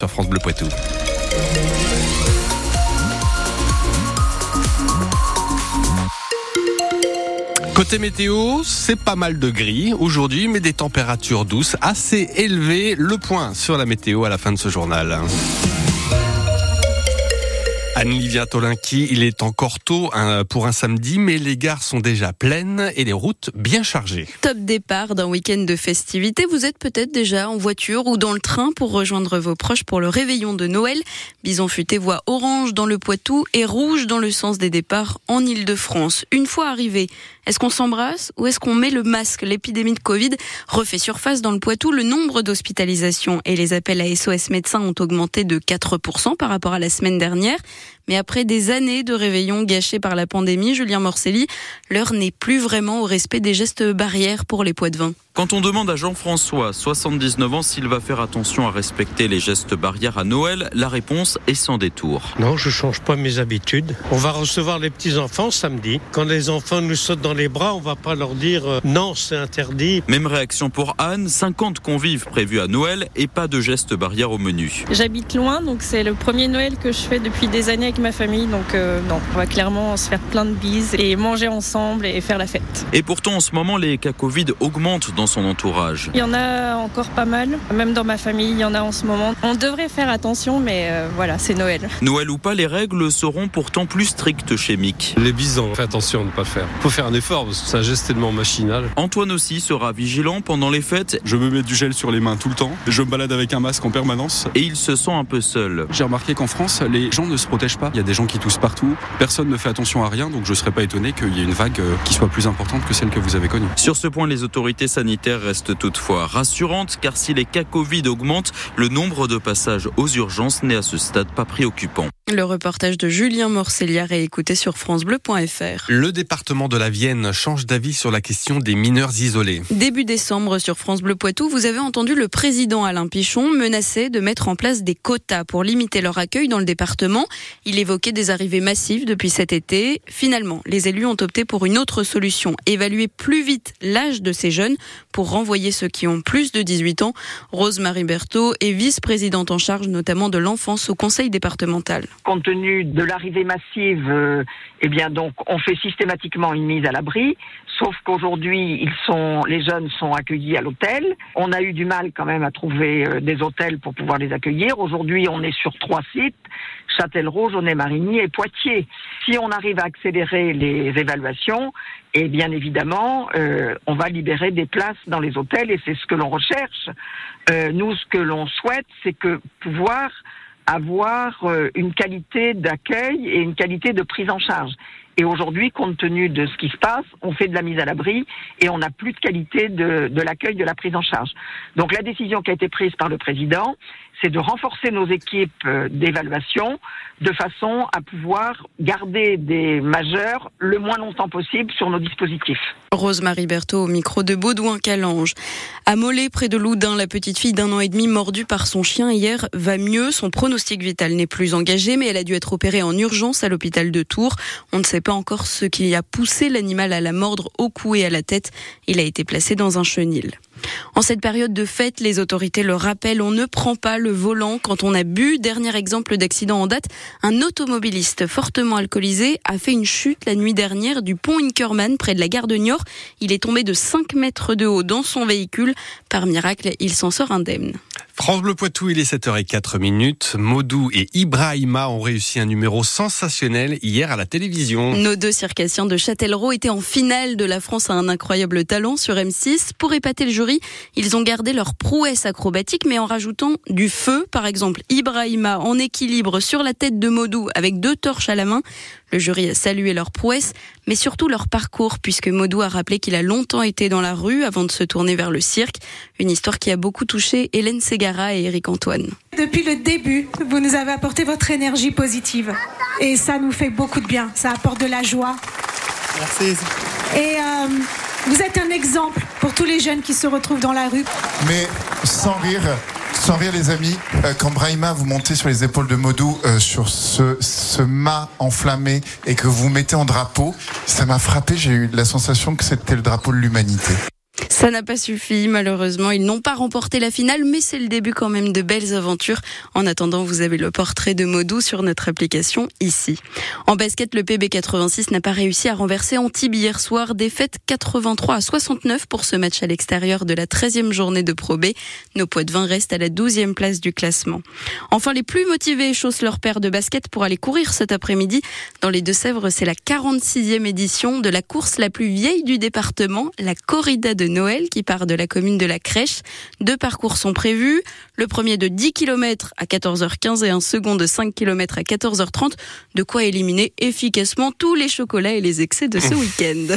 sur France Bleu Poitou. Côté météo, c'est pas mal de gris aujourd'hui, mais des températures douces assez élevées. Le point sur la météo à la fin de ce journal. Anne-Livia Tolinki, il est encore tôt hein, pour un samedi, mais les gares sont déjà pleines et les routes bien chargées. Top départ d'un week-end de festivités. Vous êtes peut-être déjà en voiture ou dans le train pour rejoindre vos proches pour le réveillon de Noël. Bison futé voit orange dans le Poitou et rouge dans le sens des départs en Ile-de-France. Une fois arrivé, est-ce qu'on s'embrasse ou est-ce qu'on met le masque? L'épidémie de Covid refait surface dans le Poitou. Le nombre d'hospitalisations et les appels à SOS médecins ont augmenté de 4% par rapport à la semaine dernière. Mais après des années de réveillons gâchés par la pandémie, Julien Morcelli, l'heure n'est plus vraiment au respect des gestes barrières pour les poids de vin. Quand on demande à Jean-François, 79 ans, s'il va faire attention à respecter les gestes barrières à Noël, la réponse est sans détour. Non, je change pas mes habitudes. On va recevoir les petits-enfants samedi. Quand les enfants nous sautent dans les bras, on va pas leur dire euh, non, c'est interdit. Même réaction pour Anne, 50 convives prévus à Noël et pas de gestes barrières au menu. J'habite loin, donc c'est le premier Noël que je fais depuis des années avec ma famille, donc euh, non, on va clairement se faire plein de bises et manger ensemble et faire la fête. Et pourtant, en ce moment, les cas Covid augmentent dans son entourage. Il y en a encore pas mal, même dans ma famille, il y en a en ce moment. On devrait faire attention, mais euh, voilà, c'est Noël. Noël ou pas, les règles seront pourtant plus strictes chez Mick. Les bisons, fais attention à ne pas le faire. Faut faire un effort parce que c'est un geste tellement machinal. Antoine aussi sera vigilant pendant les fêtes. Je me mets du gel sur les mains tout le temps. Je me balade avec un masque en permanence. Et il se sent un peu seul. J'ai remarqué qu'en France, les gens ne se protègent pas. Il y a des gens qui toussent partout. Personne ne fait attention à rien, donc je ne serais pas étonné qu'il y ait une vague euh, qui soit plus importante que celle que vous avez connue. Sur ce point, les autorités sanitaires restent toutefois rassurantes, car si les cas Covid augmentent, le nombre de passages aux urgences n'est à ce stade pas préoccupant. Le reportage de Julien Morcelliard est écouté sur francebleu.fr. Le département de la Vienne change d'avis sur la question des mineurs isolés. Début décembre sur France Bleu Poitou, vous avez entendu le président Alain Pichon menacer de mettre en place des quotas pour limiter leur accueil dans le département. Il évoquait des arrivées massives depuis cet été. Finalement, les élus ont opté pour une autre solution, évaluer plus vite l'âge de ces jeunes pour renvoyer ceux qui ont plus de 18 ans. Rose-Marie Berthaud est vice-présidente en charge notamment de l'enfance au conseil départemental compte tenu de l'arrivée massive, euh, eh bien donc on fait systématiquement une mise à l'abri. Sauf qu'aujourd'hui, ils sont, les jeunes sont accueillis à l'hôtel. On a eu du mal quand même à trouver euh, des hôtels pour pouvoir les accueillir. Aujourd'hui, on est sur trois sites Châtellerault, Jaunet-Marigny et Poitiers. Si on arrive à accélérer les évaluations, et eh bien évidemment, euh, on va libérer des places dans les hôtels et c'est ce que l'on recherche. Nous, ce que l'on souhaite, c'est que pouvoir avoir euh, une qualité d'accueil et une qualité de prise en charge. Et aujourd'hui, compte tenu de ce qui se passe, on fait de la mise à l'abri et on n'a plus de qualité de, de l'accueil, de la prise en charge. Donc la décision qui a été prise par le président, c'est de renforcer nos équipes euh, d'évaluation de façon à pouvoir garder des majeurs le moins longtemps possible sur nos dispositifs. Rose-Marie Berthaud au micro de Baudouin Calange. À Mollet, près de Loudun, la petite fille d'un an et demi mordue par son chien hier va mieux. Son pronostic vital n'est plus engagé, mais elle a dû être opérée en urgence à l'hôpital de Tours. On ne sait pas encore ce qui a poussé l'animal à la mordre au cou et à la tête. Il a été placé dans un chenil. En cette période de fête, les autorités le rappellent, on ne prend pas le volant quand on a bu. Dernier exemple d'accident en date, un automobiliste fortement alcoolisé a fait une chute la nuit dernière du pont Inkerman près de la gare de Niort. Il est tombé de 5 mètres de haut dans son véhicule. Par miracle, il s'en sort indemne. France Bleu Poitou, il est 7h04 minutes. Modou et Ibrahima ont réussi un numéro sensationnel hier à la télévision. Nos deux circassiens de Châtellerault étaient en finale de la France à un incroyable talent sur M6. Pour épater le jury, ils ont gardé leur prouesse acrobatique mais en rajoutant du feu. Par exemple, Ibrahima en équilibre sur la tête de Modou avec deux torches à la main. Le jury a salué leur prouesse, mais surtout leur parcours, puisque Modou a rappelé qu'il a longtemps été dans la rue avant de se tourner vers le cirque. Une histoire qui a beaucoup touché Hélène Ségara et Eric Antoine. Depuis le début, vous nous avez apporté votre énergie positive. Et ça nous fait beaucoup de bien. Ça apporte de la joie. Merci. Et euh, vous êtes un exemple pour tous les jeunes qui se retrouvent dans la rue. Mais sans rire, sans rire les amis, euh, quand Brahima vous montez sur les épaules de Modou euh, sur ce, ce mât enflammé et que vous mettez en drapeau, ça m'a frappé, j'ai eu la sensation que c'était le drapeau de l'humanité. Ça n'a pas suffi, malheureusement. Ils n'ont pas remporté la finale, mais c'est le début quand même de belles aventures. En attendant, vous avez le portrait de Modou sur notre application ici. En basket, le PB86 n'a pas réussi à renverser Antibes hier soir. Défaite 83 à 69 pour ce match à l'extérieur de la 13e journée de Pro B. Nos poids de vin restent à la 12e place du classement. Enfin, les plus motivés chaussent leur paire de basket pour aller courir cet après-midi. Dans les Deux-Sèvres, c'est la 46e édition de la course la plus vieille du département, la corrida de Noël qui part de la commune de la Crèche. Deux parcours sont prévus. Le premier de 10 km à 14h15 et un second de 5 km à 14h30. De quoi éliminer efficacement tous les chocolats et les excès de ce week-end.